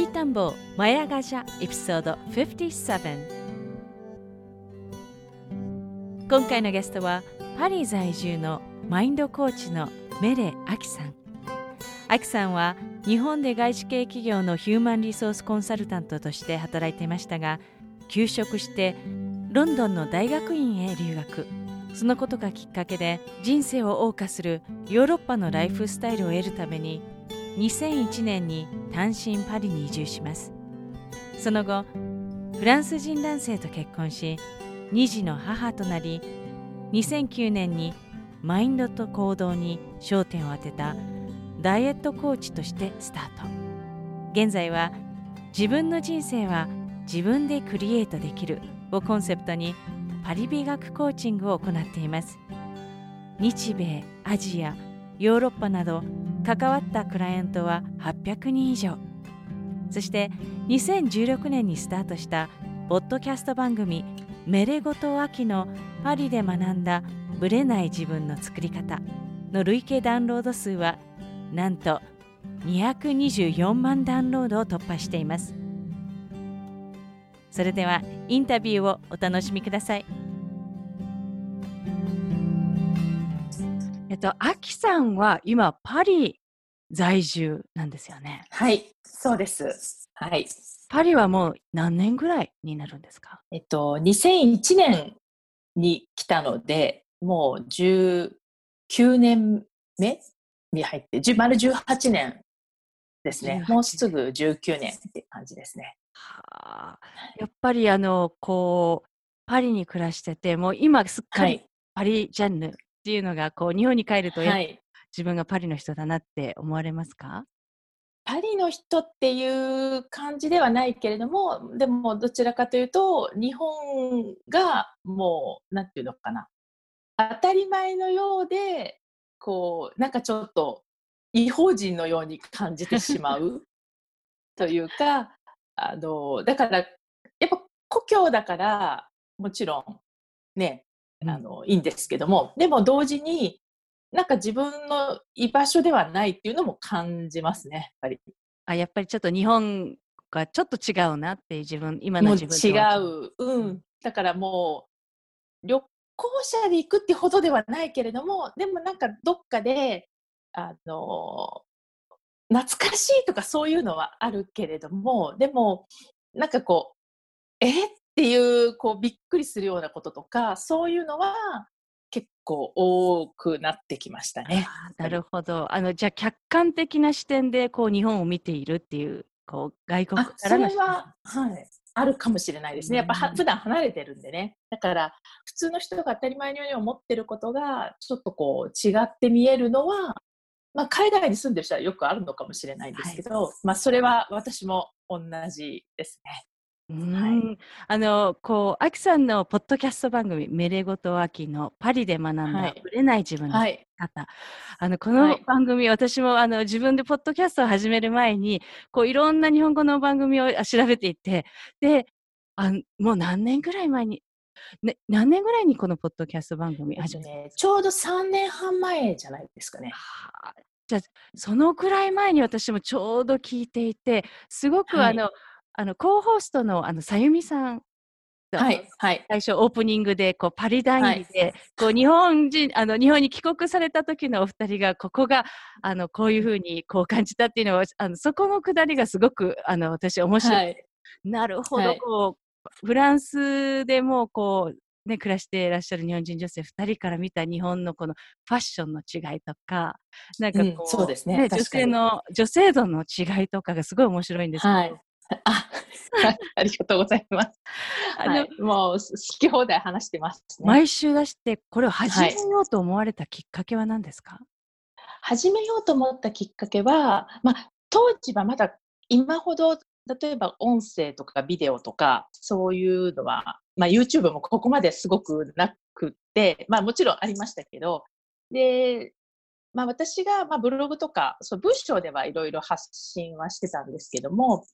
ピータンボーマヤガジャエピソード57今回のゲストはパリ在住のマインドコーチのメレアキさん。アキさんは日本で外資系企業のヒューマンリソースコンサルタントとして働いていましたが休職してロンドンの大学院へ留学。そのことがきっかけで人生を謳歌するヨーロッパのライフスタイルを得るために2001年に単身パリに移住します。その後フランス人男性と結婚し2児の母となり2009年にマインドと行動に焦点を当てたダイエットコーチとしてスタート。現在は自分の人生は自分でクリエイトできるをコンセプトにパリ美学コーチングを行っています。日米アジアヨーロッパなど関わったクライアントは800人以上。そして2016年にスタートしたポッドキャスト番組「メレゴト秋のパリで学んだブレない自分の作り方」の累計ダウンロード数はなんと224万ダウンロードを突破しています。それではインタビューをお楽しみください。えっと、アキさんは今パリ在住なんですよね。はい、そうです。はい。パリはもう何年ぐらいになるんですか？えっと、2001年に来たので、もう19年目に入って、丸18年ですね。もうすぐ19年って感じですね。はあ、やっぱりあの、こう、パリに暮らしてて、もう今すっかりパリジェンヌっていうのが、こう、日本に帰ると、はい、自分がパリの人だなって思われますか？パリの人っていう感じではないけれどもでもどちらかというと日本がもう何て言うのかな。当たり前のようでこうなんかちょっと異邦人のように感じてしまう。というかあのだからやっぱ故郷だからもちろんねあの、いいんですけどもでも同時になんか自分の居場所ではないっていうのも感じますね、やっぱり。あ、やっぱりちょっと日本がちょっと違うなっていう自分、今の自分違う。うん。だからもう、旅行者で行くってほどではないけれども、でもなんかどっかで、あの、懐かしいとかそういうのはあるけれども、でも、なんかこう、え？っていう、こう、びっくりするようなこととか、そういうのは、結構多くなってきましたね。なるほど。あのじゃあ客観的な視点でこう日本を見ているっていうこう外国からのそれは、はい、あるかもしれないですね。やっぱは普段離れてるんでね。だから普通の人が当たり前のように思ってることがちょっとこう違って見えるのは、まあ、海外に住んでる人はよくあるのかもしれないんですけど、はい、まあそれは私も同じですね。はい、あのこう、アキさんのポッドキャスト番組、メレゴトアキのパリで学んだ、はい、ぶれない自分の方、はい、あのこの番組、はい、私もあの自分でポッドキャストを始める前に、こういろんな日本語の番組を調べていて、で、あもう何年ぐらい前に、ね、何年ぐらいにこのポッドキャスト番組始めた、ね、ちょうど3年半前じゃないですかね。はあ、じゃあ、そのくらい前に私もちょうど聞いていて、すごくあの、あの、コーホストの、あの、さゆみさんはい、はい。最初オープニングでこうパリ談義で、こう日本人あの日本に帰国された時のお二人がここがあのこういうふうにこう感じたっていうのはあのそこのくだりがすごくあの私面白い、はい。なるほど、はいこうフランスでもこうね暮らしていらっしゃる日本人女性二人から見た日本のこのファッションの違いとかなんかこう、うんそうですね女に性の女性度の違いとかがすごい面白いんですけど、はい。あ、ありがとうございます。あのはい、もう好き放題話してますね。毎週出してこれを始めようと思われたきっかけは何ですか、始めようと思ったきっかけは、まあ、当時はまだ今ほど例えば音声とかビデオとかそういうのは、まあ、YouTube もここまですごくなくって、まあ、もちろんありましたけどで、まあ、私が、まあ、ブログとかそう文章ではいろいろ発信はしてたんですけども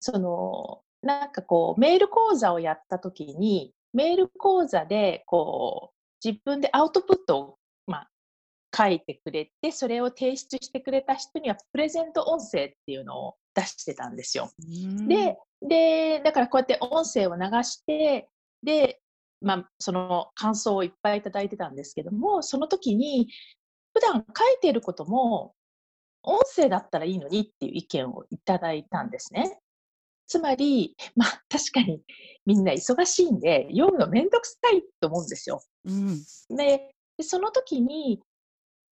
そのなんかこうメール講座をやった時にメール講座でこう自分でアウトプットを、まあ、書いてくれて、それを提出してくれた人にはプレゼント音声っていうのを出してたんですよ。で、で、だからこうやって音声を流して、で、まあ、その感想をいっぱいいただいてたんですけども、その時に、普段書いていることも、音声だったらいいのにっていう意見をいただいたんですね。つまり、まあ確かにみんな忙しいんで、読むのめんどくさいと思うんですよ。うん、で、でその時に、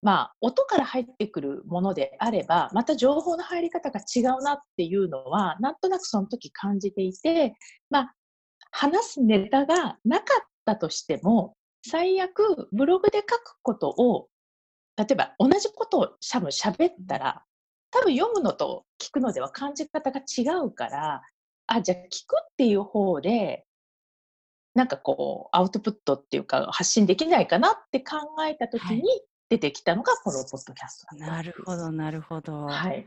まあ、音から入ってくるものであれば、また情報の入り方が違うなっていうのは、なんとなくその時感じていて、まあ、話すネタがなかったとしても、最悪、ブログで書くことを、例えば同じことをしゃぶ喋ったら、多分読むのと聞くのでは感じ方が違うから、あ、じゃあ聞くっていう方で、なんかこう、アウトプットっていうか、発信できないかなって考えたときに出てきたのが、このポッドキャストなるほど、なるほど。はい。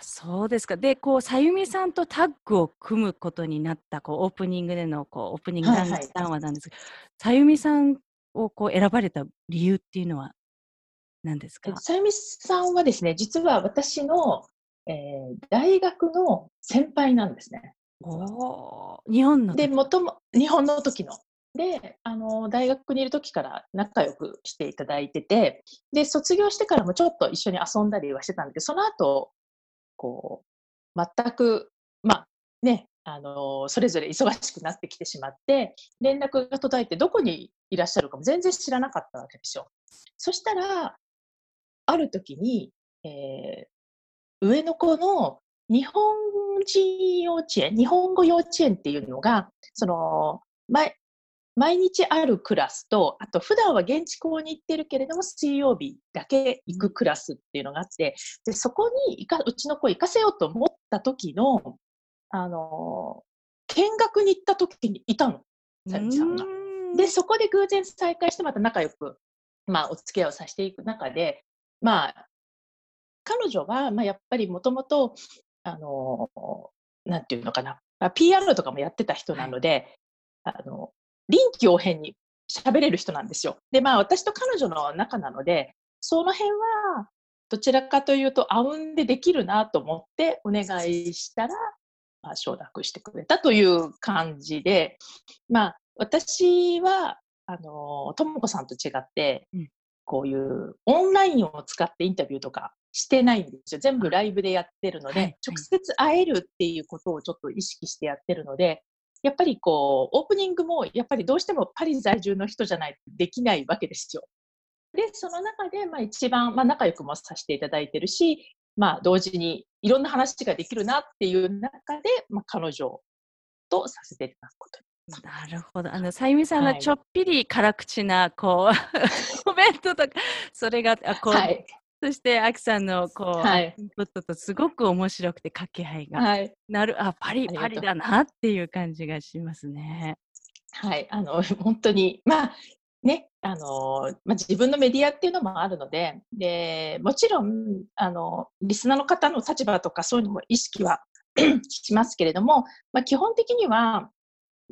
そうですか。で、こう、さゆみさんとタッグを組むことになった、こう、オープニングでの、こう、オープニング談話なんですけど、さゆみさんをこう選ばれた理由っていうのは何ですか？さゆみさんはですね、実は私の、えー大学の先輩なんですね。おー日本ので、もとも、日本の時の。で、あの、大学にいる時から仲良くしていただいてて、で、卒業してからもちょっと一緒に遊んだりはしてたんだけど、その後、こう、全く、まあ、ね、あの、それぞれ忙しくなってきてしまって、連絡が途絶えてどこにいらっしゃるかも全然知らなかったわけですよ。そしたら、ある時に、えー上の子の日本人幼稚園、日本語幼稚園っていうのが、その、毎毎日あるクラスと、あと普段は現地校に行ってるけれども、水曜日だけ行くクラスっていうのがあって、で、そこに行か、うちの子行かせようと思った時の、あの、見学に行った時にいたの。さゆみさんがで、そこで偶然再会してまた仲良く、まあ、お付き合いをさせていく中で、まあ、彼女は、まあ、やっぱりもともと、あの、なんていうのかな、まあ、PR とかもやってた人なので、あの、臨機応変に喋れる人なんですよ。で、まあ、私と彼女の仲なので、その辺は、どちらかというと、あうんでできるなと思ってお願いしたら、まあ、承諾してくれたという感じで、まあ、私は、あの、ともこさんと違って、うんこういうオンラインを使ってインタビューとかしてないんですよ。全部ライブでやってるので、はいはい直接会えるっていうことをちょっと意識してやってるので、やっぱりこう、オープニングも、やっぱりどうしてもパリ在住の人じゃないとできないわけですよ。で、その中で、まあ一番、まあ仲良くもさせていただいてるし、まあ同時にいろんな話ができるなっていう中で、まあ彼女とさせていただくことに。なるほど。あの、さゆみさんはいのちょっぴり辛口な、こう、コメントとか、それが、あこう、はい。そして、アキさんの、こう、はいインプットとすごく面白くて掛け合いが、はい。なる、あ、パリ、パリだなっていう感じがしますね。はい。あの、本当に、まあ、ね、あの、まあ、自分のメディアっていうのもあるので、で、もちろん、あの、リスナーの方の立場とかそういうのも意識は しますけれども、まあ、基本的には、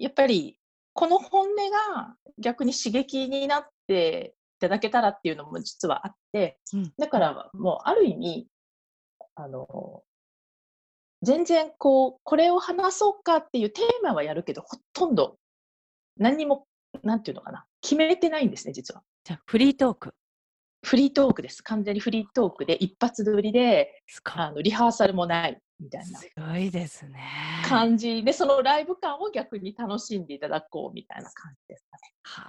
やっぱり、この本音が逆に刺激になっていただけたらっていうのも実はあって、うんだからもうある意味、あの、全然こう、これを話そうかっていうテーマはやるけど、ほとんど何にも、なんていうのかな、決めてないんですね、実は。じゃあ、フリートーク。フリートークです。完全にフリートークで一発撮りで。あのリハーサルもないみたいなすごいですね。感じで、そのライブ感を逆に楽しんでいただこうみたいな感じですかね。は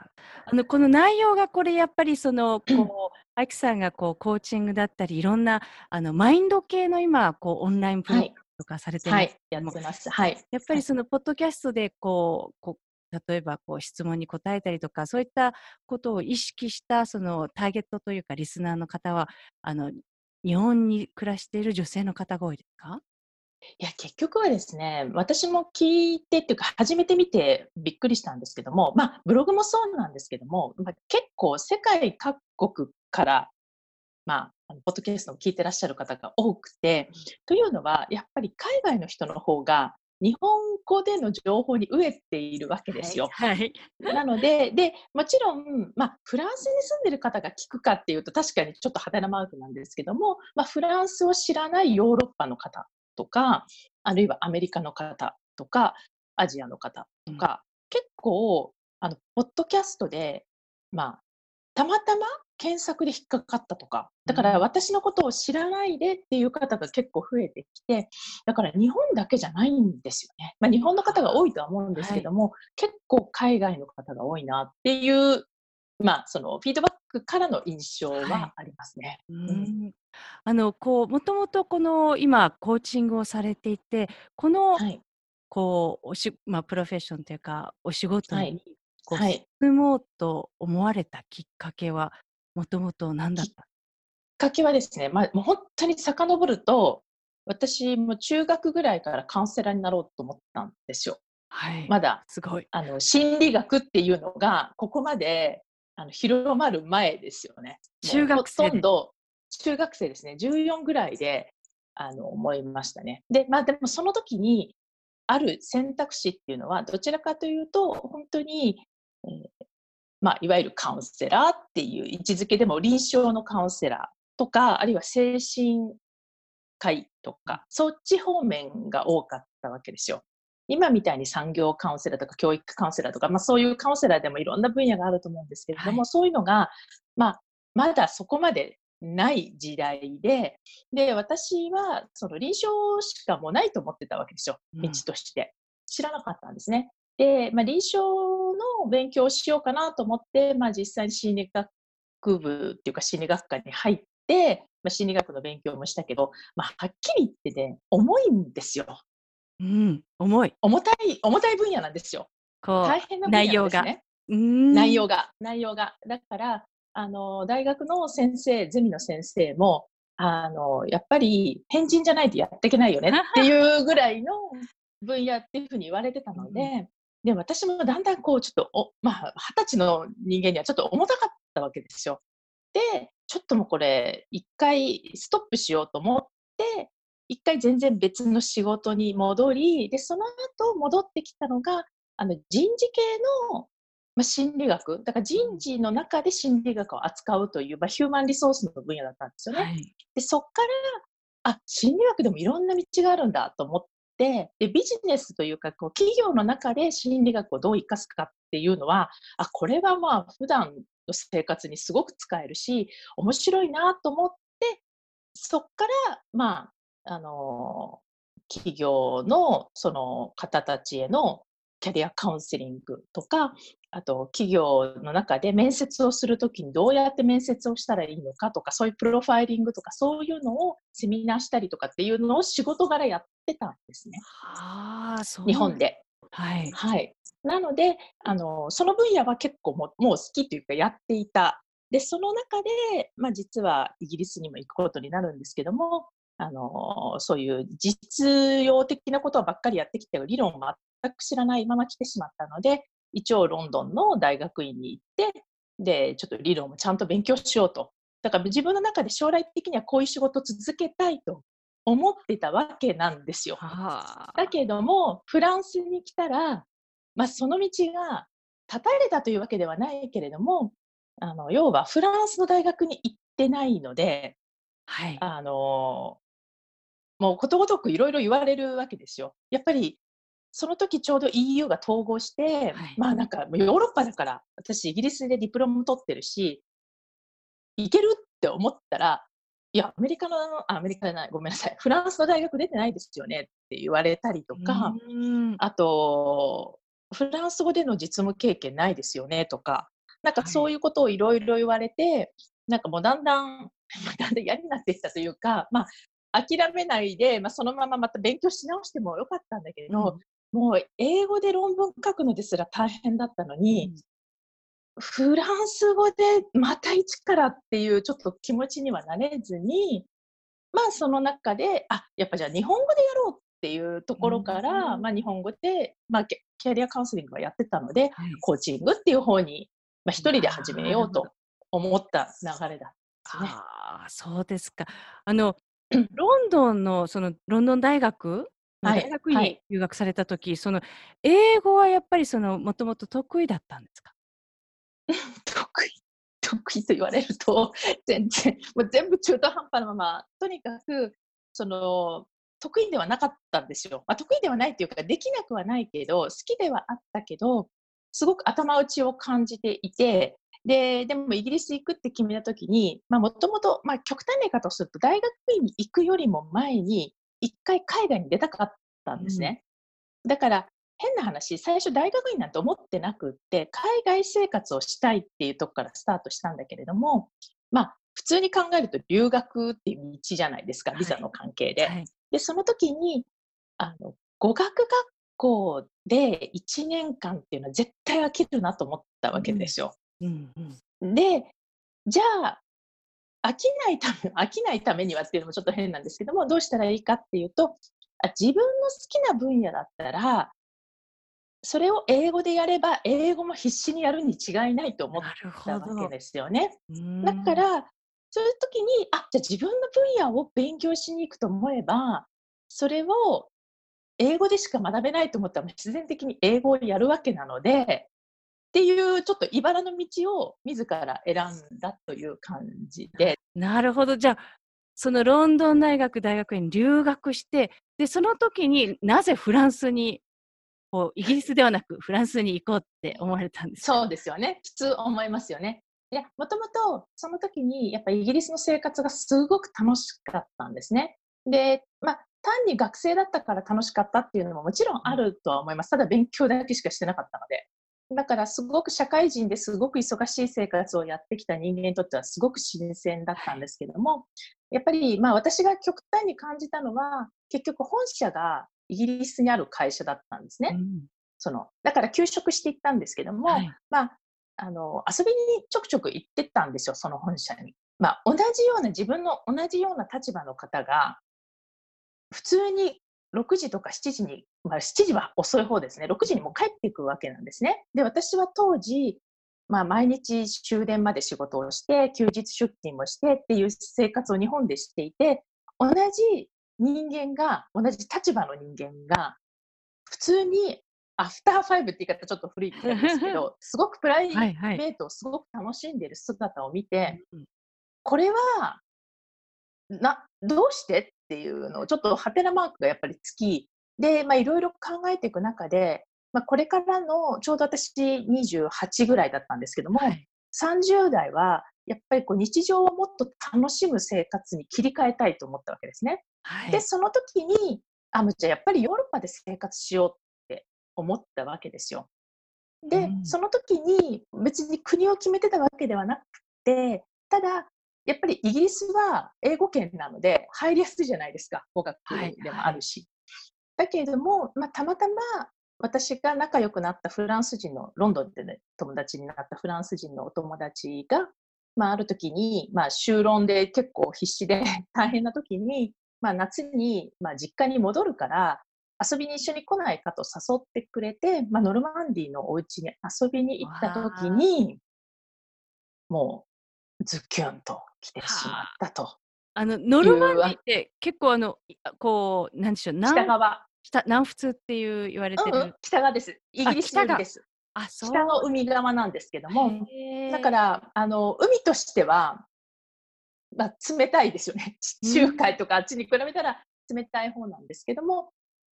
あ。あの、この内容がこれやっぱりその、こう、アキさんがこう、コーチングだったり、いろんな、あの、マインド系の今、こう、オンラインプログラムとかされてますはい、やってます。はい。やっぱりそのポッドキャストでこう、こう例えばこう質問に答えたりとか、そういったことを意識したそのターゲットというかリスナーの方は、あの、日本に暮らしている女性の方が多いですか？いや、結局はですね、私も聞いてっていうか、初めて見てびっくりしたんですけども、まあ、ブログもそうなんですけども、まあ、結構世界各国から、まあ、ポッドキャストを聞いてらっしゃる方が多くて、というのは、やっぱり海外の人の方が、日本語での情報に飢えているわけですよ。はい。はいなので、で、もちろん、まあ、フランスに住んでる方が聞くかっていうと、確かにちょっと派手なマークなんですけども、まあ、フランスを知らないヨーロッパの方とか、あるいはアメリカの方とか、アジアの方とか、結構、あの、ポッドキャストで、まあ、たまたま検索で引っかかったとか、だからうん私のことを知らないでっていう方が結構増えてきて、だから日本だけじゃないんですよね。まあ日本の方が多いとは思うんですけども、結構海外の方が多いなっていう、まあそのフィードバックからの印象はいはありますね。うんあの、こう、もともとこの今、コーチングをされていて、この、はい。こう、おし、まあ、プロフェッションというか、お仕事はいに、こう、はい。進もうと思われたきっかけは、もともと何だったきっかけはですね、まあもう本当に遡ると、私も中学ぐらいからカウンセラーになろうと思ったんですよ。はい。まだすごい。あの心理学っていうのがここまであの広まる前ですよね。中学生でほとんど中学生ですね。14ぐらいであの思いましたね。で、まあでもその時にある選択肢っていうのはどちらかというと本当に、えーまあいわゆるカウンセラーっていう位置づけでも臨床のカウンセラーとかあるいは精神科医とかそっち方面が多かったわけですよ。今みたいに産業カウンセラーとか教育カウンセラーとか、まあ、そういうカウンセラーでもいろんな分野があると思うんですけれども、はいそういうのが、まあ、まだそこまでない時代で、で、私はその臨床しかもうないと思ってたわけですよ、うん道として。知らなかったんですね。で、まあ、臨床の勉強をしようかなと思って、まあ、実際に心理学部っていうか心理学科に入って、まあ、心理学の勉強もしたけど、まあ、はっきり言ってね、重いんですよ。うん、重い。重たい、重たい分野なんですよ。こ大変な分野なんですね。う、うん内容が、内容が。だから、あの、大学の先生、ゼミの先生も、あの、やっぱり変人じゃないとやっていけないよねっていうぐらいの分野っていうふうに言われてたので、で、私もだんだんこう、ちょっと、お、まあ、二十歳の人間にはちょっと重たかったわけですよ。で、ちょっともうこれ、一回ストップしようと思って、一回全然別の仕事に戻り、で、その後戻ってきたのが、あの、人事系の、まあ、心理学、だから人事の中で心理学を扱うという、まあ、ヒューマンリソースの分野だったんですよね。はい。で、そっから、あ、心理学でもいろんな道があるんだと思って、で、ビジネスというか、こう、企業の中で心理学をどう生かすかっていうのは、あ、これはまあ、普段の生活にすごく使えるし、面白いなと思って、そっから、まあ、あの企業のその方たちへのキャリアカウンセリングとか、あと企業の中で面接をするときにどうやって面接をしたらいいのかとか、そういうプロファイリングとか、そういうのをセミナーしたりとかっていうのを仕事柄やってたんですね。ああ、そう。日本。で。はい。はい。なので、あの、その分野は結構もうもう好きというかやっていた。で、その中で、まあ実はイギリスにも行くことになるんですけども、あの、そういう実用的なことばっかりやってきて、理論を全く知らないまま来てしまったので、一応ロンドンの大学院に行って、で、ちょっと理論をちゃんと勉強しようと。だから自分の中で将来的にはこういう仕事を続けたいと思ってたわけなんですよ。はあ。だけども、フランスに来たら、まあ、その道が断たれたというわけではないけれども、あの、要はフランスの大学に行ってないので、はい。あの、もうことごとくいろいろ言われるわけですよ。やっぱりその時ちょうど EU が統合して、はい、まあなんかヨーロッパだから私イギリスでディプロム取ってるしいけるって思ったらいやアメリカのあアメリカじゃないごめんなさいフランスの大学出てないですよねって言われたりとかあとフランス語での実務経験ないですよねとかなんかそういうことをいろいろ言われて、はい、なんかもうだんだん だんだん嫌になってきたというか、まあ、諦めないで、まあ、そのまままた勉強し直してもよかったんだけど、もう英語で論文書くのですら大変だったのに、うん、フランス語でまた一からっていうちょっと気持ちにはなれずに、まあその中で、あ、やっぱじゃあ日本語でやろうっていうところから、うん、まあ日本語で、まあキャリアカウンセリングはやってたので、はい、コーチングっていう方に、まあ一人で始めようと思った流れだったね。ああ、そうですか。あの、ロンドンのそのロンドン大学はい、大学に留学された時、はい、その英語はやっぱりそのもともと得意だったんですか？得意得意と言われると 全然もう全部中途半端なままとにかくその得意ではなかったんですよ、まあ、得意ではないっていうかできなくはないけど好きではあったけどすごく頭打ちを感じていてででもイギリス行くって決めた時にもともと極端な言い方をすると大学院に行くよりも前に一回海外に出たかったんですね。うん、だから変な話、最初大学院なんて思ってなくって、海外生活をしたいっていうとこからスタートしたんだけれども、まあ、普通に考えると留学っていう道じゃないですか、ビザの関係で。はいはい、で、その時に、あの、語学学校で1年間っていうのは絶対飽きるなと思ったわけですよ。うんうんうん、で、じゃあ、飽きないため、飽きないためにはっていうのもちょっと変なんですけども、どうしたらいいかっていうと、あ自分の好きな分野だったら、それを英語でやれば、英語も必死にやるに違いないと思ったわけですよね。だから、そういう時に、あ、じゃあ自分の分野を勉強しに行くと思えば、それを英語でしか学べないと思ったら必然的に英語をやるわけなので、っていうちょっと茨の道を自ら選んだという感じで。なるほど。じゃあ、そのロンドン大学大学院留学して、で、その時になぜフランスに、こう、イギリスではなくフランスに行こうって思われたんですか？そうですよね。普通思いますよね。いや、もともとその時にやっぱイギリスの生活がすごく楽しかったんですね。で、まあ、単に学生だったから楽しかったっていうのももちろんあるとは思います。ただ勉強だけしかしてなかったので。だからすごく社会人ですごく忙しい生活をやってきた人間にとってはすごく新鮮だったんですけども、やっぱりまあ私が極端に感じたのは結局本社がイギリスにある会社だったんですね。うん、そのだから休職していったんですけども、はい、まああの遊びにちょくちょく行ってたんですよ、その本社に。まあ、同じような自分の同じような立場の方が普通に6時とか7時に、まあ、7時は遅い方ですね、6時にも帰っていくわけなんですね。で、私は当時、まあ、毎日終電まで仕事をして、休日出勤もしてっていう生活を日本でしていて、同じ人間が、同じ立場の人間が、普通にアフターファイブって言い方ちょっと古いんですけど、すごくプライベートをすごく楽しんでる姿を見て、はいはい、これは、な、どうしてっていうのをちょっとハテナマークがやっぱりつき、で、まあいろいろ考えていく中で、まあこれからの、ちょうど私28ぐらいだったんですけども、はい、30代はやっぱりこう日常をもっと楽しむ生活に切り替えたいと思ったわけですね。はい、で、その時に、あ、むちゃやっぱりヨーロッパで生活しようって思ったわけですよ。で、うん、その時に別に国を決めてたわけではなくて、ただ、やっぱりイギリスは英語圏なので入りやすいじゃないですか、語学でもあるし。だけれども、まあ、たまたま私が仲良くなったフランス人の、ロンドンで、ね、友達になったフランス人のお友達が、まあ、ある時に、まあ、修論で結構必死で 大変な時に、まあ、夏に、まあ、実家に戻るから、遊びに一緒に来ないかと誘ってくれて、まあ、ノルマンディのお家に遊びに行った時に、もう、ズッキュンと来てしまったと。あのノルマンディって結構あのこうなんでしょう北側。北南仏っていう言われてる、うんうん、北側です。イギリス海です。あそう。北の海側なんですけどもだからあの海としては、まあ、冷たいですよね。地中海とかあっちに比べたら冷たい方なんですけども、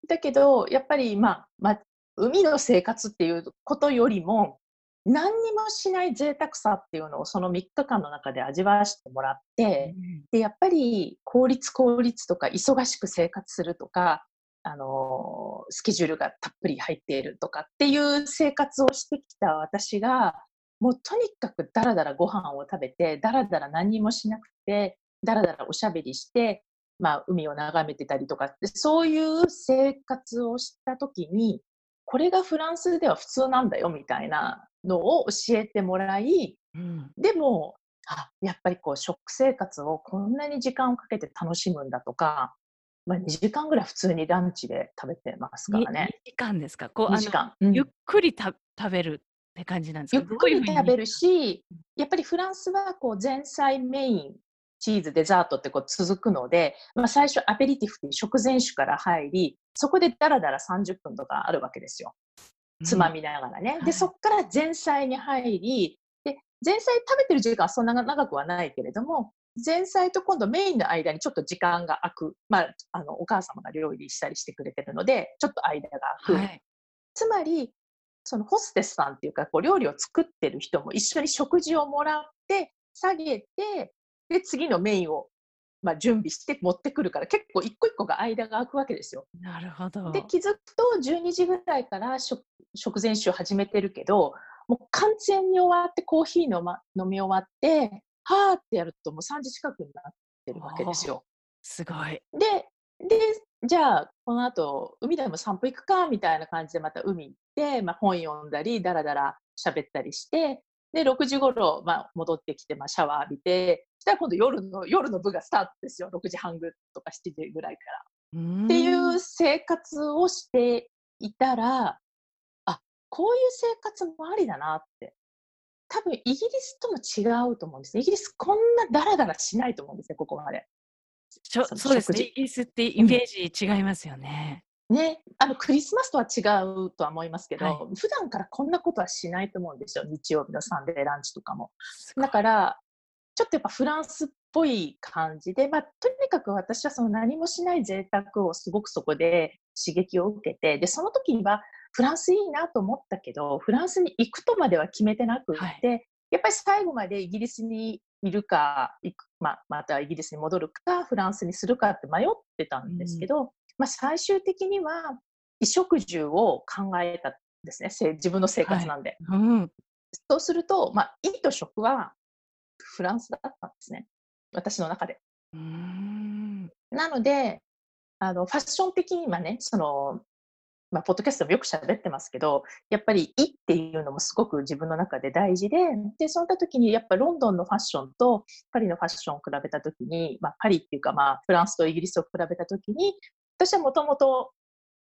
だけど、やっぱり、まあ、まあ、海の生活っていうことよりも、何にもしない贅沢さっていうのをその3日間の中で味わわせてもらって、うん、でやっぱり効率効率とか忙しく生活するとかあのスケジュールがたっぷり入っているとかっていう生活をしてきた私がもうとにかくだらだらご飯を食べてだらだら何もしなくてだらだらおしゃべりして、まあ、海を眺めてたりとかそういう生活をした時にこれがフランスでは普通なんだよみたいなのを教えてもらい、うん、でもあやっぱりこう食生活をこんなに時間をかけて楽しむんだとか、まあ、2時間ぐらい普通にランチで食べてますからね。2時間ですか？こう2時間、うん、ゆっくりた食べるって感じなんですか？ゆっくり食べるしやっぱりフランスはこう前菜メインチーズデザートってこう続くので、まあ、最初アペリティフっていう食前酒から入りそこでダラダラ30分とかあるわけですよ。つまみながらね。うん、で、そこから前菜に入り、で、前菜食べてる時間はそんな長くはないけれども、前菜と今度メインの間にちょっと時間が空く。まあ、あの、お母様が料理したりしてくれてるので、ちょっと間が空く。はい、つまり、そのホステスさんっていうか、こう料理を作ってる人も一緒に食事をもらって、下げて、で、次のメインをまあ、準備して持ってくるから結構一個一個が間が空くわけですよ。なるほど。で気づくと12時ぐらいから食食前酒を始めてるけどもう完全に終わってコーヒーの、ま、飲み終わってはーってやるともう3時近くになってるわけですよ。すごい。ででじゃあこの後海でも散歩行くかみたいな感じでまた海行って、まあ、本読んだりだらだら喋ったりしてで6時頃、まあ、戻ってきて、まあ、シャワー浴びてしたら今度夜の夜の部がスタートですよ。6時半ぐとか7時ぐらいから。っていう生活をしていたらあこういう生活もありだなって。多分イギリスとも違うと思うんですイギリスこんなダラダラしないと思うんですねここまで。そそうですね。イギリスってイメージ違いますよね。うん、ね、あのクリスマスとは違うとは思いますけど、はい、普段からこんなことはしないと思うんですよ。日曜日のサンデーランチとかも。だからちょっとやっぱフランスっぽい感じで、まあ、とにかく私はその何もしない贅沢をすごくそこで刺激を受けて、で、その時にはフランスいいなと思ったけど、フランスに行くとまでは決めてなくって、はい、やっぱり最後までイギリスにいるか、行くまあ、またイギリスに戻るか、フランスにするかって迷ってたんですけど、うん、まあ、最終的には衣食住を考えたんですね、自分の生活なんで。はい。うん、そうすると、まあ、衣と食はフランスだったんですね。私の中で。なので、あの、ファッション的にはね、その、まあ、ポッドキャストもよく喋ってますけど、やっぱり、いっていうのもすごく自分の中で大事で、で、その時に、やっぱロンドンのファッションとパリのファッションを比べた時に、まあ、パリっていうか、まあ、フランスとイギリスを比べた時に、私はもともと、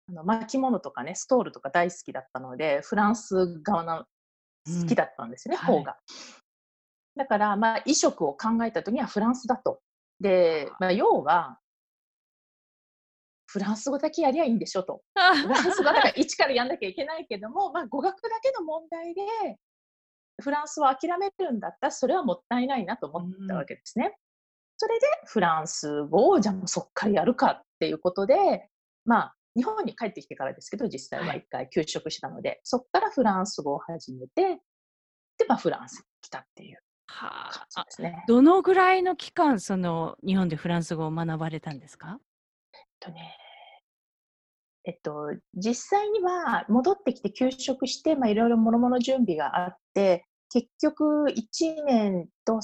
あの巻物とかね、ストールとか大好きだったので、フランス側の好きだったんですよね、うん、方が。だから、まあ、衣食を考えた時にはフランスだと。で、まあ、要は、フランス語だけやりゃいいんでしょと。フランス語だから一からやんなきゃいけないけども、まあ、語学だけの問題で、フランスを諦めるんだったら、それはもったいないなと思ったわけですね。うん、それで、フランス語を、じゃあもうそっからやるかっていうことで、まあ、日本に帰ってきてからですけど、実際は一回休職したので、はい、そこからフランス語を始めて、で、まあ、フランスに来たっていうはあ、ね、どのぐらいの期間、その日本でフランス語を学ばれたんですか？えっとね、えっと、実際には戻ってきて休職して、まあ、いろいろもろもろ準備があって、結局1年と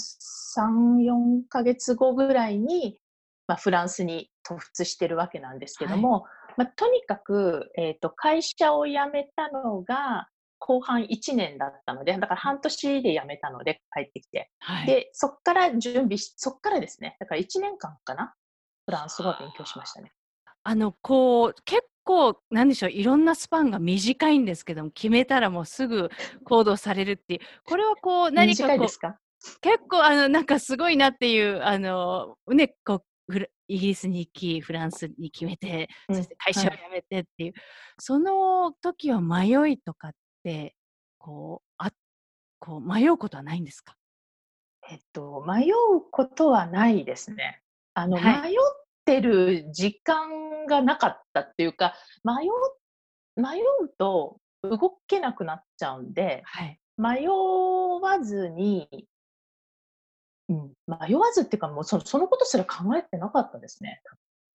3、4ヶ月後ぐらいに、まあ、フランスに突出してるわけなんですけども、はい、まあ、とにかく、えっと、会社を辞めたのが、後半1年だったので、だから半年で辞めたので帰ってきて。はい、で、そっから準備し、そっからですね、だから1年間かな、フランス語を勉強しましたね。あの、こう、結構、なんでしょう、いろんなスパンが短いんですけども、決めたらもうすぐ行動されるっていう、これはこう、何かこう、か？結構、あの、なんかすごいなっていう、あの、ね、こう、イギリスに行き、フランスに決めて、そして会社を辞めてっていう、はい、その時は迷いとかっ、こう、あこう迷うことはないんですか？えっと、迷うことはないですね。あの、はい、迷っってる時間がなかったっていうか、迷迷うと動けなくなっちゃうんで、はい。迷わずに、うん、迷わずっていうか、もうそそのことすら考えてなかったですね。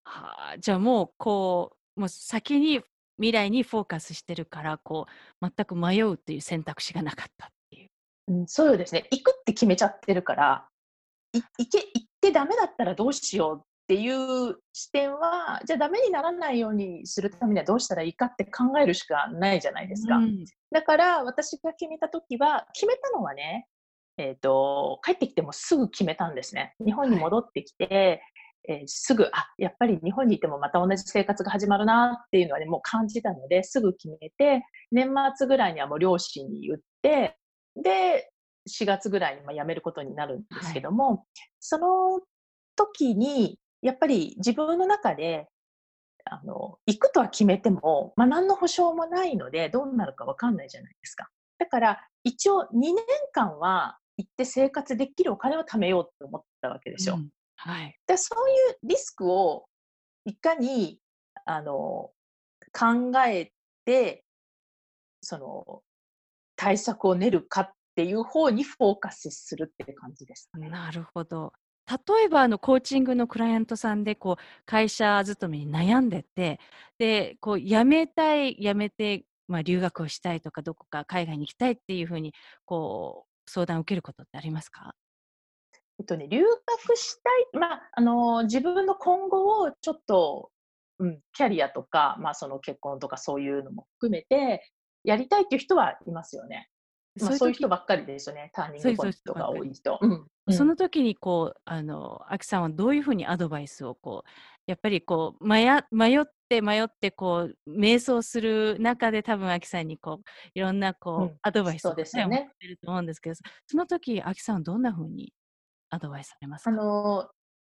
はあ、じゃあもうこう、もう先に未来にフォーカスしてるから、こう全く迷うっていう選択肢がなかったっていう。うん、そうですね。行くって決めちゃってるから、い行け行ってダメだったらどうしようっていう視点は、じゃあダメにならないようにするためにはどうしたらいいかって考えるしかないじゃないですか。うん、だから私が決めた時は、決めたのはね、えっ、ー、と、帰ってきてもすぐ決めたんですね。日本に戻ってきて、はいえー、すぐ、あ、やっぱり日本にいてもまた同じ生活が始まるなっていうのはね、もう感じたので、すぐ決めて、年末ぐらいにはもう両親に言って、で、4月ぐらいにま辞めることになるんですけども、はい、その時に、やっぱり自分の中で、あの、行くとは決めても、まあ、何の保証もないので、どうなるかわかんないじゃないですか。だから、一応2年間は行って生活できるお金を貯めようと思ったわけですよ。うんはい。で、そういうリスクをいかに、あの、考えて、その、対策を練るかっていう方にフォーカスするっていう感じです、ね。なるほど。例えばあのコーチングのクライアントさんでこう会社勤めに悩んでてでこう辞めたい辞めて、まあ、留学をしたいとかどこか海外に行きたいっていうふうにこう相談を受けることってありますか？えっとね、留学したい、まあ、あの、自分の今後をちょっと、うん、キャリアとか、まあ、その結婚とかそういうのも含めて、やりたいっていう人はいますよね。まあ、そういう人ばっかりですよね、ターニングポイントが多い人。その時にこう、あの、アキさんはどういうふうにアドバイスをこう、やっぱりこう、迷迷って迷ってこう、瞑想する中で多分アキさんにこう、いろんなこう、うん、アドバイスを、ね、そうですよね。ってると思うんですけど、その時、アキさんはどんなふうにアドバイスされますか？あの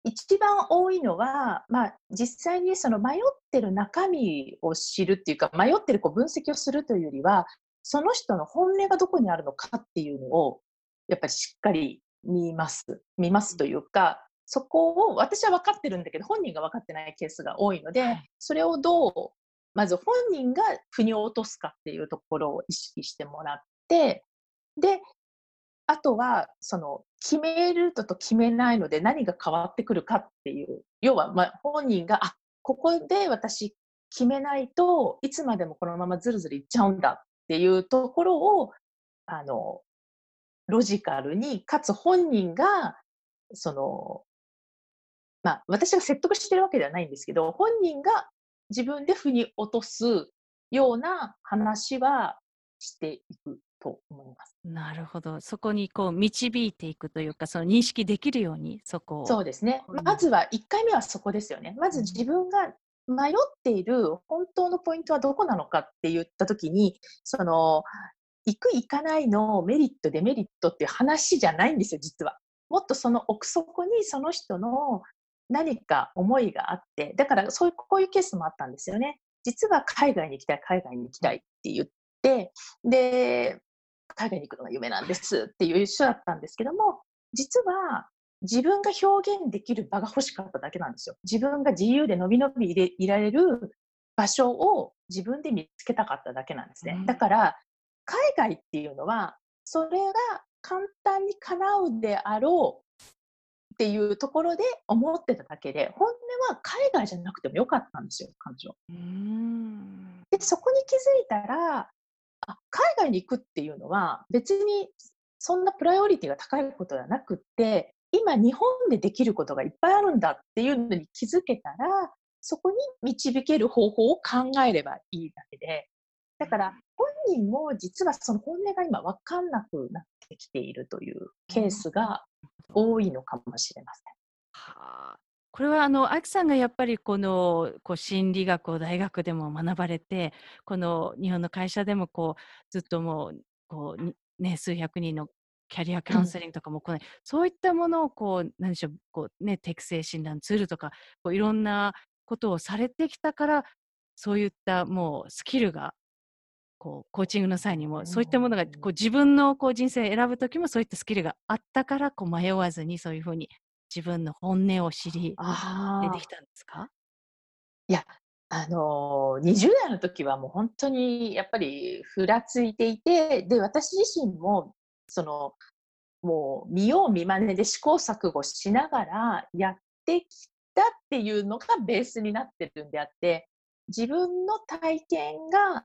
一番多いのは、まあ、実際にその迷ってる中身を知るっていうか迷ってるこう分析をするというよりはその人の本音がどこにあるのかっていうのをやっぱりしっかり見ます。見ますというかそこを私は分かってるんだけど本人が分かってないケースが多いので、はい、それをどうまず本人が腑に落とすかっていうところを意識してもらってであとは、その、決めるとと決めないので何が変わってくるかっていう、要は、ま、本人が、あ、ここで私決めないといつまでもこのままずるずるいっちゃうんだっていうところを、あの、ロジカルに、かつ本人が、その、まあ、私が説得してるわけではないんですけど、本人が自分で腑に落とすような話はしていく。と思います。なるほど。そこにこう導いていくというか、その認識できるように、そこを。そうですね。まずは1回目はそこですよね。まず自分が迷っている本当のポイントはどこなのかって言ったときに、その、行く行かないのメリット、デメリットっていう話じゃないんですよ、実は。もっとその奥底にその人の何か思いがあって、だからそういう、こういうケースもあったんですよね。実は海外に行きたい、海外に行きたいって言って、で、海外に行くのが夢なんですっていう人だったんですけども、実は自分が表現できる場が欲しかっただけなんですよ。自分が自由でのびのびいられる場所を自分で見つけたかっただけなんですね。だから、海外っていうのは、それが簡単に叶うであろうっていうところで思ってただけで、本音は海外じゃなくてもよかったんですよ、彼女。で、そこに気づいたら、あ海外に行くっていうのは別にそんなプライオリティが高いことではなくって今日本でできることがいっぱいあるんだっていうのに気づけたらそこに導ける方法を考えればいいだけで。だから本人も実はその本音が今分かんなくなってきているというケースが多いのかもしれません。はあ、これはあの、さんがやっぱりこの、こう心理学を大学でも学ばれて、この日本の会社でもこう、ずっともう、こう、ね、数百人のキャリアカウンセリングとかも行い、そういったものをこう、何でしょう、こうね、適正診断ツールとか、こういろんなことをされてきたから、そういったもうスキルが、こう、コーチングの際にも、そういったものが、こう自分のこう人生を選ぶときもそういったスキルがあったから、こう迷わずにそういうふうに自分の本音を知り、出てきたんですか？いや、あのー、20代の時はもう本当にやっぱりふらついていて、で、私自身も、その、もう見よう見まねで試行錯誤しながらやってきたっていうのがベースになってるんであって、自分の体験が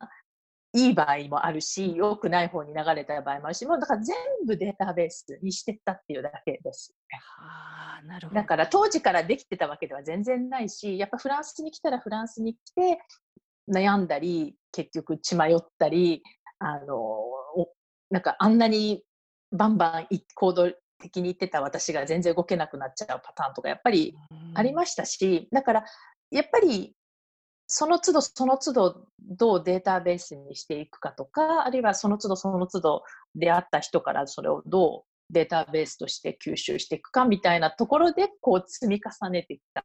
いい場合もあるし、良くない方に流れた場合もあるし、もうだから全部データベースにしてったっていうだけです、ね。はあ、なるほど。だから当時からできてたわけでは全然ないし、やっぱフランスに来たらフランスに来て悩んだり、結局血迷ったり、あの、なんかあんなにバンバン行動的に言ってた私が全然動けなくなっちゃうパターンとかやっぱりありましたし、だからやっぱりその都度その都度どうデータベースにしていくかとか、あるいはその都度その都度出会った人からそれをどうデータベースとして吸収していくかみたいなところでこう積み重ねてきたっ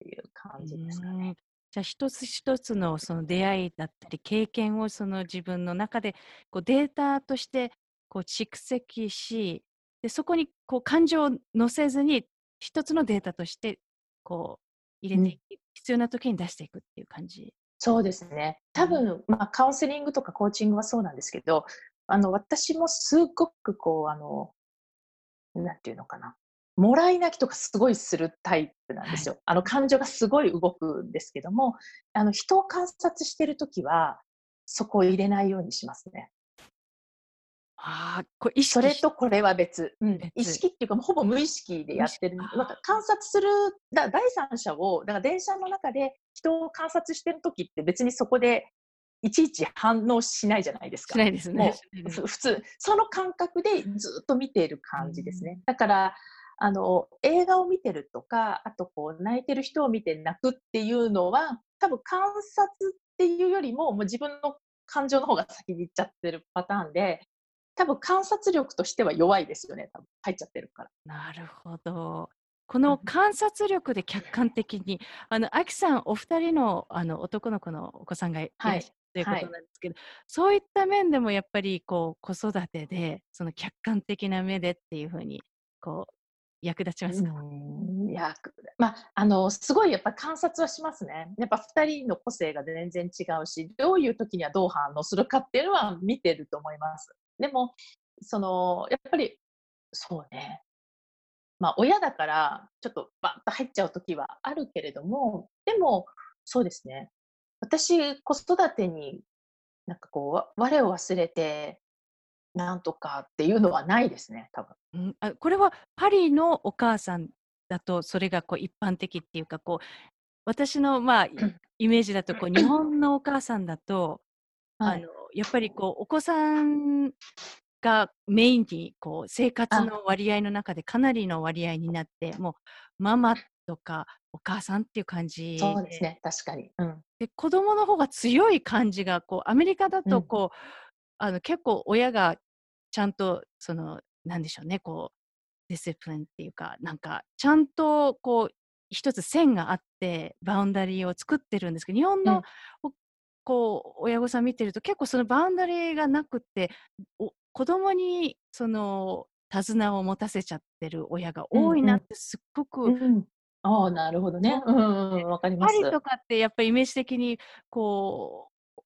ていう感じですかね。じゃあ一つ一つのその出会いだったり経験をその自分の中でこうデータとしてこう蓄積しでそこにこう感情を乗せずに一つのデータとしてこう入れていく、必要な時に出していくっていう感じそうですね。多分、まあ、カウンセリングとかコーチングはそうなんですけど、あの、私もすごくこう、あの、なんていうのかな。もらい泣きとかすごいするタイプなんですよ。はい、あの、感情がすごい動くんですけども、あの、人を観察してるときは、そこを入れないようにしますね。ああ、これ意識それとこれは別。うん、意識っていうか、ほぼ無意識でやってる。なんか観察する、だ第三者を、だから電車の中で人を観察してる時って別にそこでいちいち反応しないじゃないですか。しないですね。普通、その感覚でずっと見ている感じですね。だから、あの、映画を見てるとか、あとこう、泣いてる人を見て泣くっていうのは、多分観察っていうよりも、もう自分の感情の方が先に行っちゃってるパターンで、多分観察力としては弱いですよね、多分入っちゃってるから。なるほど。この観察力で客観的に、あの、アキさん、お二人のあの男の子のお子さんがいらっしゃるということなんですけど、はい、そういった面でもやっぱりこう子育てで、その客観的な目でっていうふうに、こう、役立ちますか？いや、まあ、あの、すごいやっぱ観察はしますね。やっぱ2人の個性が全然違うし、どういう時にはどう反応するかっていうのは見てると思います。でも、その、やっぱり、そうね。まあ、親だから、ちょっとバッと入っちゃう時はあるけれども、でも、そうですね。私、子育てに、なんかこう、我を忘れて、なんとかっていうのはないですね、多分。うん、あこれはパリのお母さんだと、それがこう一般的っていうか、こう、私のまあ、イメージだと、こう、日本のお母さんだと、はい、あの、やっぱりこう、お子さんがメインにこう生活の割合の中でかなりの割合になってもうママとかお母さんっていう感じそうですね。確かに、うん、で子供の方が強い感じがこうアメリカだとこう、うん、あの結構親がちゃんとそのなんでしょうねこう discipline っていうかなんかちゃんとこう一つ線があって boundary を作ってるんですけど日本の、うん、こう親御さん見てると結構その boundary がなくって子供にその手綱を持たせちゃってる親が多いなってすっごく、うんうん、ああなるほどね。うんうん、わかります。パリとかってやっぱりイメージ的にこう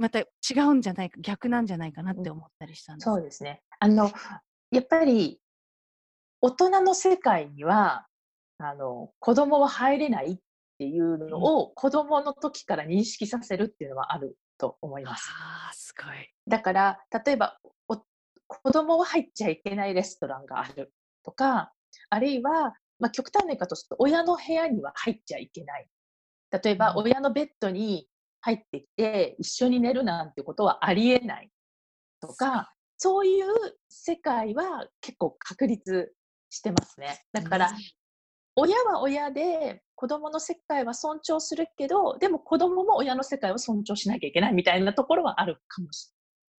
また違うんじゃないか逆なんじゃないかなって思ったりしたんです、そうですね。あのやっぱり大人の世界にはあの子供は入れないっていうのを子供の時から認識させるっていうのはあると思います。あすごい。だから例えば子供は入っちゃいけないレストランがあるとか、あるいは、まあ、極端な言い方すると、親の部屋には入っちゃいけない。例えば、親のベッドに入ってきて、一緒に寝るなんてことはありえないとか、そういう世界は結構確立してますね。だから、親は親で子供の世界は尊重するけど、でも子供も親の世界を尊重しなきゃいけないみたいなところはあるかもし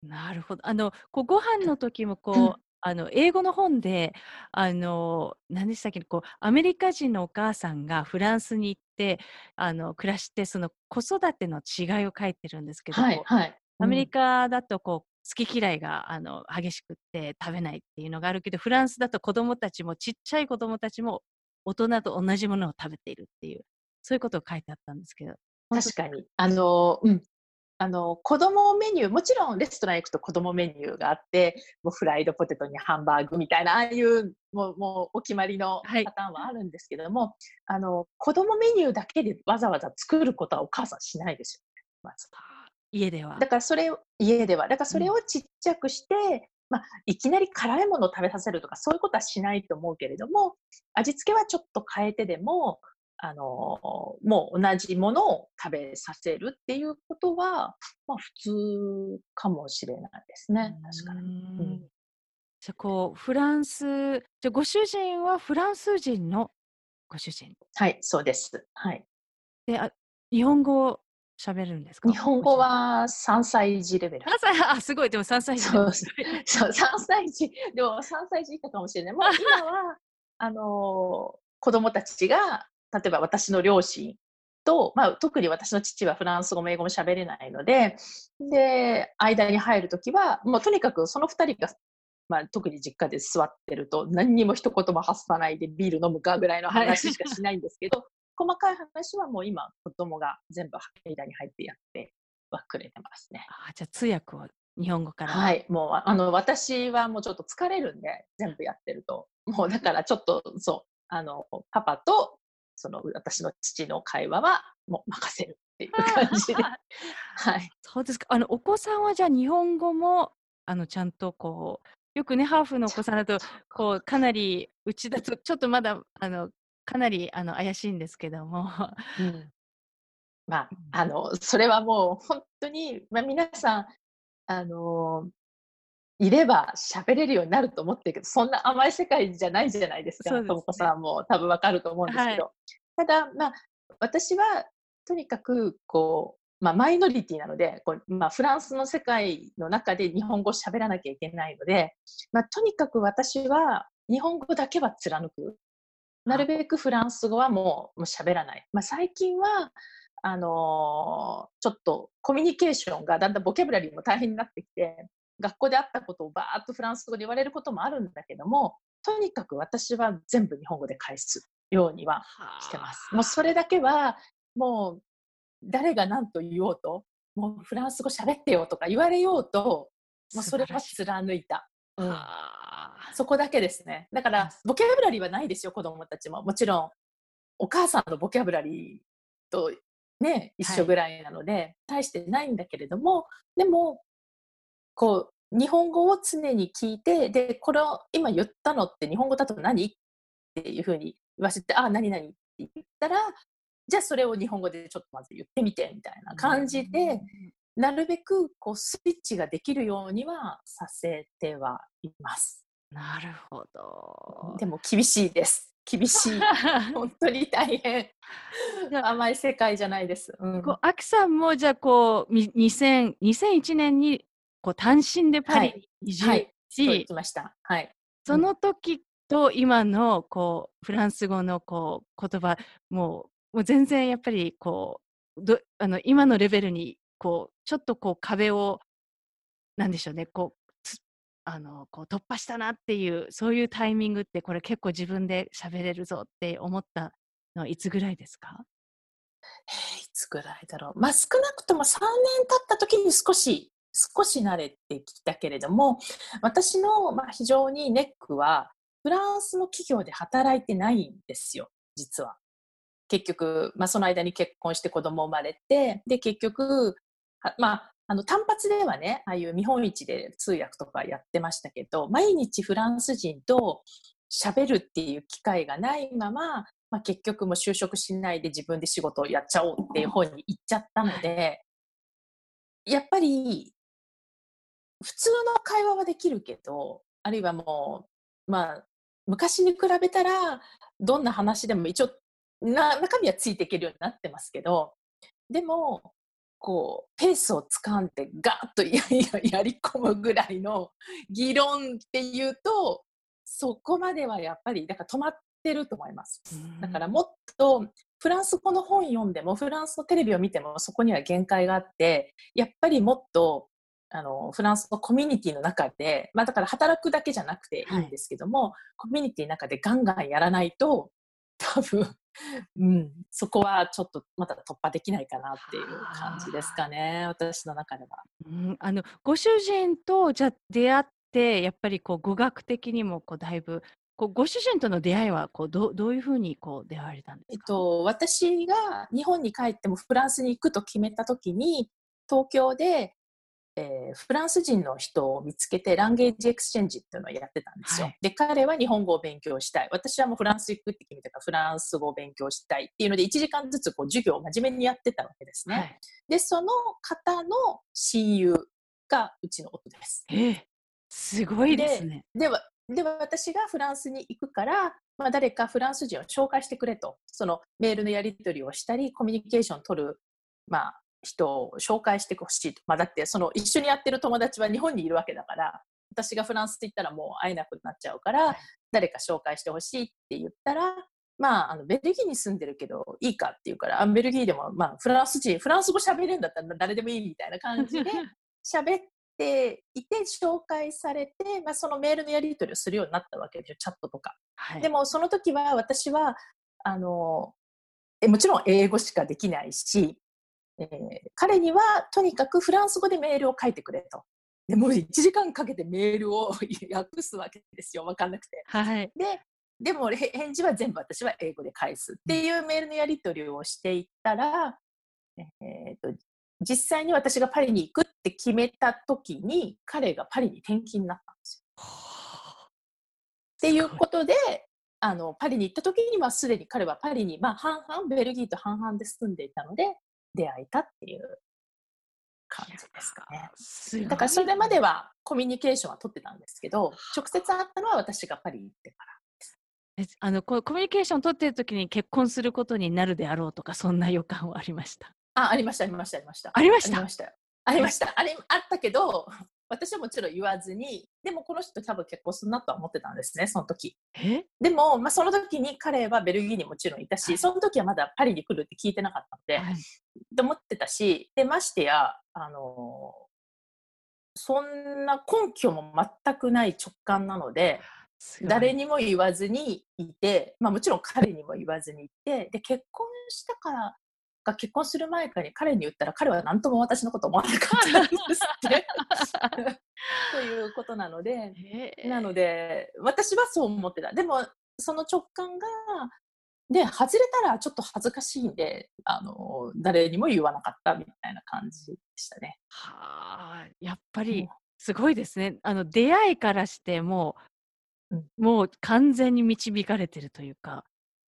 なるほど。あの、こうご飯の時もこう、うん。あの、英語の本で、あの、何でしたっけ、こう、アメリカ人のお母さんがフランスに行って、あの、暮らして、その子育ての違いを書いてるんですけど、はいはい。アメリカだとこう、好き嫌いがあの激しくって食べないっていうのがあるけど、フランスだと子供たちもちっちゃい子供たちも大人と同じものを食べているっていう、そういうことを書いてあったんですけど。確かに。あの、うん。あの、子供メニュー、もちろんレストラン行くと子供メニューがあって、もうフライドポテトにハンバーグみたいな、ああいう、もう、もうお決まりのパターンはあるんですけども、はい、あの、子供メニューだけでわざわざ作ることはお母さんしないですよね。まず。家では。だからそれを、家では。だからそれをちっちゃくして、うん、まあ、いきなり辛いものを食べさせるとか、そういうことはしないと思うけれども、味付けはちょっと変えてでも、あの、もう同じものを食べさせるっていうことは、まあ普通かもしれないですね。確かに。うん、じゃこう、フランス、じゃご主人はフランス人のご主人はい、そうです。はい。で、あ日本語喋るんですか？日本語は3歳児レベル。3歳、あ、すごい、でも3歳児。そうそう、3歳児、でも3歳児以下かもしれない。もう今は、あの子供たちが例えば私の両親と、まあ、特に私の父はフランス語も英語も喋れないので、で、間に入るときは、もうとにかくその2人が、まあ、特に実家で座ってると、何にも一言も発さないでビール飲むかぐらいの話しかしないんですけど、細かい話はもう今、子供が全部間に入ってやってはくれてますね。あじゃあ通訳を日本語から。はい、もうあの私はもうちょっと疲れるんで、全部やってると。もうだからちょっとそう、あの、パパとその私の父の会話はもう任せるっていう感じで。はい。そうですか。あの、お子さんはじゃあ日本語も、あの、ちゃんとこう、よくね、ハーフのお子さんだと、こう、かなり、うちだと、ちょっとまだ、あの、かなり、あの、怪しいんですけども。うん。まあ、あの、それはもう、本当に、まあ、皆さん、あの、いれば喋れるようになると思ってるけど、そんな甘い世界じゃないじゃないですか。とも子さんも多分わかると思うんですけど。はい、ただ、まあ、私はとにかく、こう、まあ、マイノリティなので、こうまあ、フランスの世界の中で日本語を喋らなきゃいけないので、まあ、とにかく私は日本語だけは貫く。なるべくフランス語はもう喋らない。まあ、最近は、あのー、ちょっとコミュニケーションがだんだんボキャブラリーも大変になってきて、学校であったことをバーッとフランス語で言われることもあるんだけども、とにかく私は全部日本語で返すようにはしてます。もうそれだけは、もう誰が何と言おうと、もうフランス語喋ってよとか言われようと、もうそれは貫いた。うん、そこだけですね。だから、ボキャブラリーはないですよ、子供たちも。もちろん、お母さんのボキャブラリーとね、一緒ぐらいなので、はい、大してないんだけれども、でも、こう、日本語を常に聞いて、で、これを今言ったのって日本語だと何っていうふうに言わせて、あ、何々って言ったら、じゃあそれを日本語でちょっとまず言ってみてみたいな感じで、なるべくこうスイッチができるようにはさせてはいます。なるほど。でも厳しいです。厳しい。本当に大変。甘い世界じゃないです。うん、こうアキさんもじゃあこう2000 2001年にこう単身でパリに移住し、はい、はい、ました。はい。その時と今のこうフランス語のこう言葉もうもう全然やっぱりこうどあの今のレベルにこうちょっとこう壁をなんでしょうねこうあのこう突破したなっていうそういうタイミングってこれ結構自分で喋れるぞって思ったのはいつぐらいですか、いつぐらいだろう。まあ少なくとも3年経った時に少し少し慣れてきたけれども、私の、まあ、非常にネックは、フランスの企業で働いてないんですよ、実は。結局、まあ、その間に結婚して子供生まれて、で、結局、まあ、あの、単発ではね、ああいう見本市で通訳とかやってましたけど、毎日フランス人と喋るっていう機会がないまま、まあ、結局も就職しないで自分で仕事をやっちゃおうっていう方に行っちゃったので、やっぱり普通の会話はできるけど、あるいはもう、まあ、昔に比べたら、どんな話でも一応、な、中身はついていけるようになってますけど、でも、こう、ペースをつかんでガーッと ややり込むぐらいの議論っていうと、そこまではやっぱり、だから止まってると思います。だからもっと、フランス語の本読んでも、フランスのテレビを見ても、そこには限界があって、やっぱりもっとあの、フランスのコミュニティの中で、まあだから働くだけじゃなくていいんですけども、はい、コミュニティの中でガンガンやらないと、多分、うん、そこはちょっとまだ突破できないかなっていう感じですかね、私の中では。うん、あのご主人とじゃ出会って、やっぱりこう語学的にもこうだいぶこうご主人との出会いはこうどどういうふうにこう出会われたんですか、えっと、私が日本に帰ってもフランスに行くと決めた時に東京でえー、フランス人の人を見つけて language exchange っていうのをやってたんですよ。はい、で彼は日本語を勉強したい私はもうフランス行くって決めてからフランス語を勉強したいっていうので1時間ずつこう授業を真面目にやってたわけですね。はい、でその方の親友がうちの夫です。えー、すごいですね。ではで私がフランスに行くから、まあ、誰かフランス人を紹介してくれとそのメールのやり取りをしたりコミュニケーションを取る、まあ、人を紹介してほしいと。まあ、だってその一緒にやってる友達は日本にいるわけだから私がフランスって言ったらもう会えなくなっちゃうから、誰か紹介してほしいって言ったらまあ、あのベルギーに住んでるけどいいかって言うからベルギーでも、まあ、フランス人フランス語喋れるんだったら誰でもいいみたいな感じで 喋っていて紹介されて、まあ、そのメールのやり取りをするようになったわけですよチャットとか。はい、でもその時は私はあのえもちろん英語しかできないしえー、彼にはとにかくフランス語でメールを書いてくれと。でもう1時間かけてメールを 訳すわけですよ分かんなくて。はい、ででも返事は全部私は英語で返すっていうメールのやり取りをしていったら、えーと、実際に私がパリに行くって決めた時に彼がパリに転勤になったんですよ。っていうことであのパリに行った時にはすでに彼はパリに、まあ、半々ベルギーと半々で住んでいたので出会えたっていう感じですかね。だからそれまではコミュニケーションは取ってたんですけど、直接会ったのは私がパリに行ってからです。あのコミュニケーション取ってる時に結婚することになるであろうとか、そんな予感はありました？あ、ありました、ありました、ありました。ありました？ありました。ありました。あったけど、私はもちろん言わずに、でもこの人多分結婚するなとは思ってたんですね、その時。でも、まあ、その時に彼はベルギーにもちろんいたし、はい、その時はまだパリに来るって聞いてなかったので、はい、と思ってたし、で、ましてや、あのそんな根拠も全くない直感なので、誰にも言わずにいて、まあ、もちろん彼にも言わずにいて、で、結婚したからが結婚する前からに彼に言ったら彼は何とも私のこと思わなかったんですって。ということなので、なので私はそう思ってた。でもその直感がで外れたらちょっと恥ずかしいんであの誰にも言わなかったみたいな感じでしたね。はあやっぱりすごいですね。あの出会いからしてもう、うん、もう完全に導かれてるというか。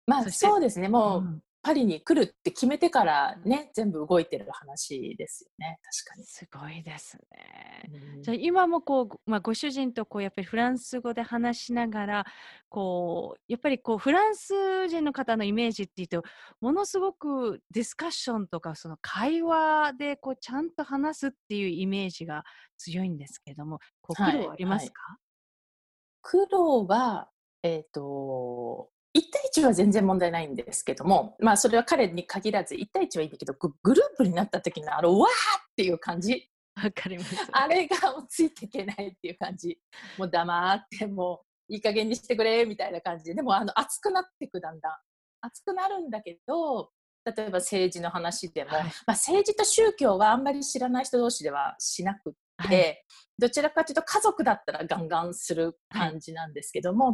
まあそうですね。もう、うん、パリに来るって決めてからね全部動いてる話ですよね。確かに。すごいですね、うん、じゃあ今もこう、まあ、ご主人とこうやっぱりフランス語で話しながらこうやっぱりこうフランス人の方のイメージっていうとものすごくディスカッションとかその会話でこうちゃんと話すっていうイメージが強いんですけどもこう苦労ありますか、はい。はい、苦労はえっ、ー、と1対1は全然問題ないんですけども、まあ、それは彼に限らず1対1はいいんだけどグループになった時のあのわーっていう感じ。わかります。あれがついていけないっていう感じ。もう黙ってもういい加減にしてくれみたいな感じででもあの熱くなってくだんだん。熱くなるんだけど例えば政治の話でも、はい、まあ、政治と宗教はあんまり知らない人同士ではしなくって、はい、どちらかというと家族だったらガンガンする感じなんですけども、は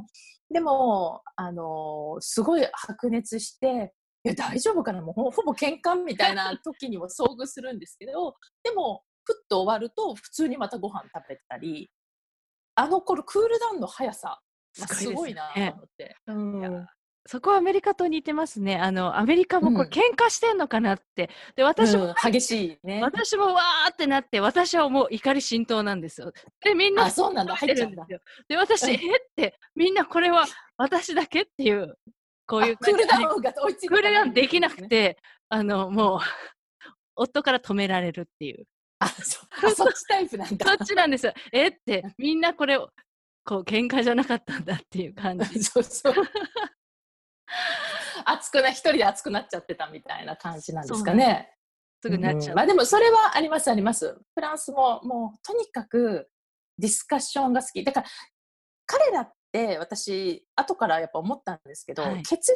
い、でもあのすごい白熱していや大丈夫かな？もうほぼ喧嘩みたいな 時にも遭遇するんですけどでもふっと終わると普通にまたご飯食べたりあの頃クールダウンの速さすごいなと思って。うんそこはアメリカと似てますね。あの、アメリカもこれ喧嘩してんのかなって。で、私も、うん、激しいね。私もわーってなって、私はもう怒り浸透なんですよ。で、みんな、あ、そうなんだ、入っちゃうんだ。で、私、えって、みんなこれは私だけっていう、こういうクールダウンが追いついて、クールダウンできなくて、あの、もう、夫から止められるっていう。あ、そそっちタイプなんだ。そっちなんですよ。えって、みんなこれ、こう、喧嘩じゃなかったんだっていう感じ。そうそう。熱くな、一人で熱くなっちゃってたみたいな感じなんですかね。すぐなっちゃう、うん、まあでもそれはありますあります。フランスももうとにかくディスカッションが好き。だから彼らって私後からやっぱ思ったんですけど、はい結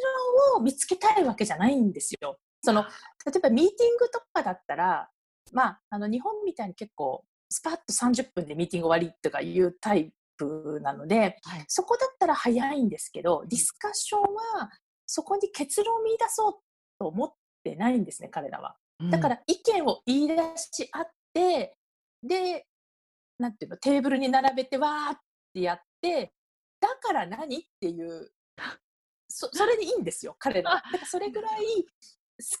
論を見つけたいわけじゃないんですよ。その例えばミーティングとかだったら、まあ、あの日本みたいに結構スパッと30分でミーティング終わりとかいうタイプなのではいそこだったら早いんですけどディスカッションはそこに結論を見出そうと思ってないんですね彼らは。だから意見を言い出し合って、で、なんていうの、テーブルに並べてわーってやって、だから何っていう、そ それでいいんですよ、彼らは。だからそれぐらい好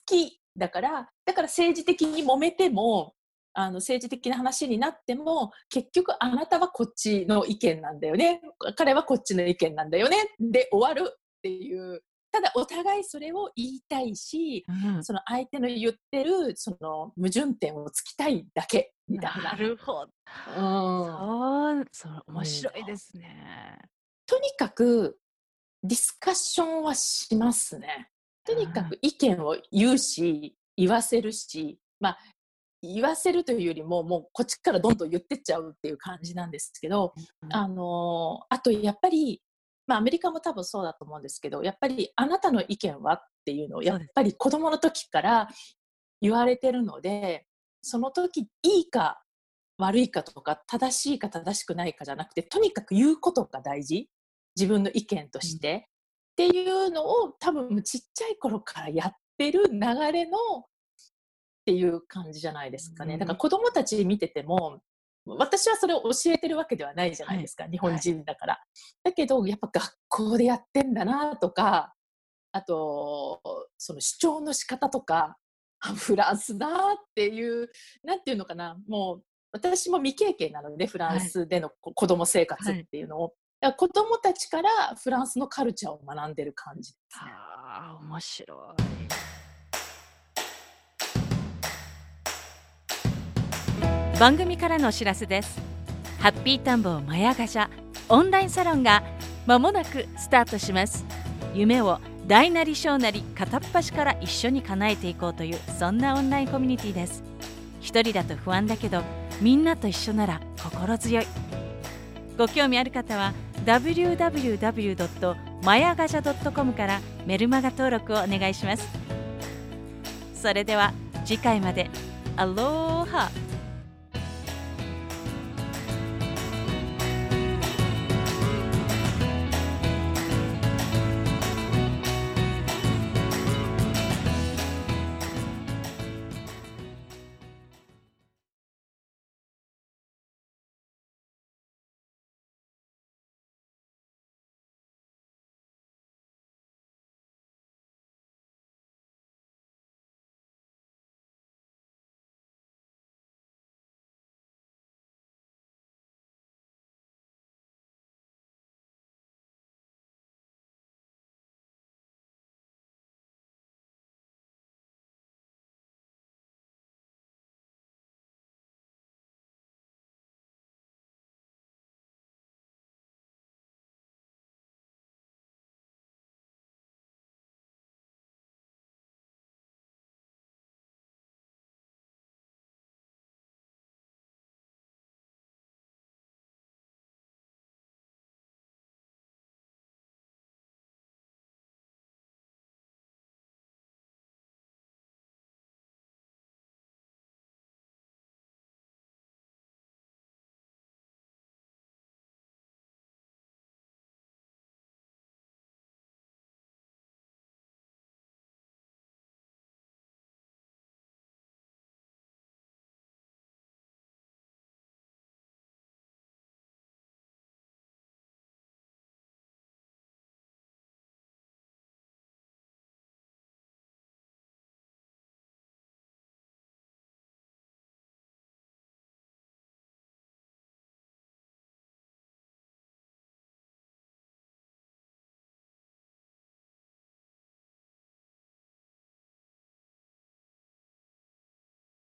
きだから、だから政治的に揉めても、あの政治的な話になっても結局あなたはこっちの意見なんだよね彼はこっちの意見なんだよねで終わるっていうただお互いそれを言いたいしうんその相手の言ってるその矛盾点をつきたいだけみたいな。なるほど。うんそう、面白いですね。とにかくディスカッションはしますね。とにかく意見を言うし言わせるし、まあ言わせるというよりももうこっちからどんどん言ってっちゃうっていう感じなんですけど、うんあのあとやっぱり、まあ、アメリカも多分そうだと思うんですけどやっぱりあなたの意見はっていうのをやっぱり子供の時から言われてるのでその時いいか悪いかとか正しいか正しくないかじゃなくてとにかく言うことが大事。自分の意見として、っていうのを多分ちっちゃい頃からやってる流れのっていう感じじゃないですかね。うんだから子供たち見てても私はそれを教えてるわけではないじゃないですか、日本人だから。だけどやっぱ学校でやってんだなとかあとその主張の仕方とかあフランスだっていうなんていうのかなもう私も未経験なのでフランスでのこ子供生活っていうのを、だから子供たちからフランスのカルチャーを学んでる感じですね。ああ、面白い。番組からのお知らせです。ハッピータンボマヤガジャオンラインサロンがまもなくスタートします。夢を大なり小なり片っ端から一緒に叶えていこうというそんなオンラインコミュニティです。一人だと不安だけどみんなと一緒なら心強い。ご興味ある方は www.mayagaja.com からメルマガ登録をお願いしますそれでは次回までアローハ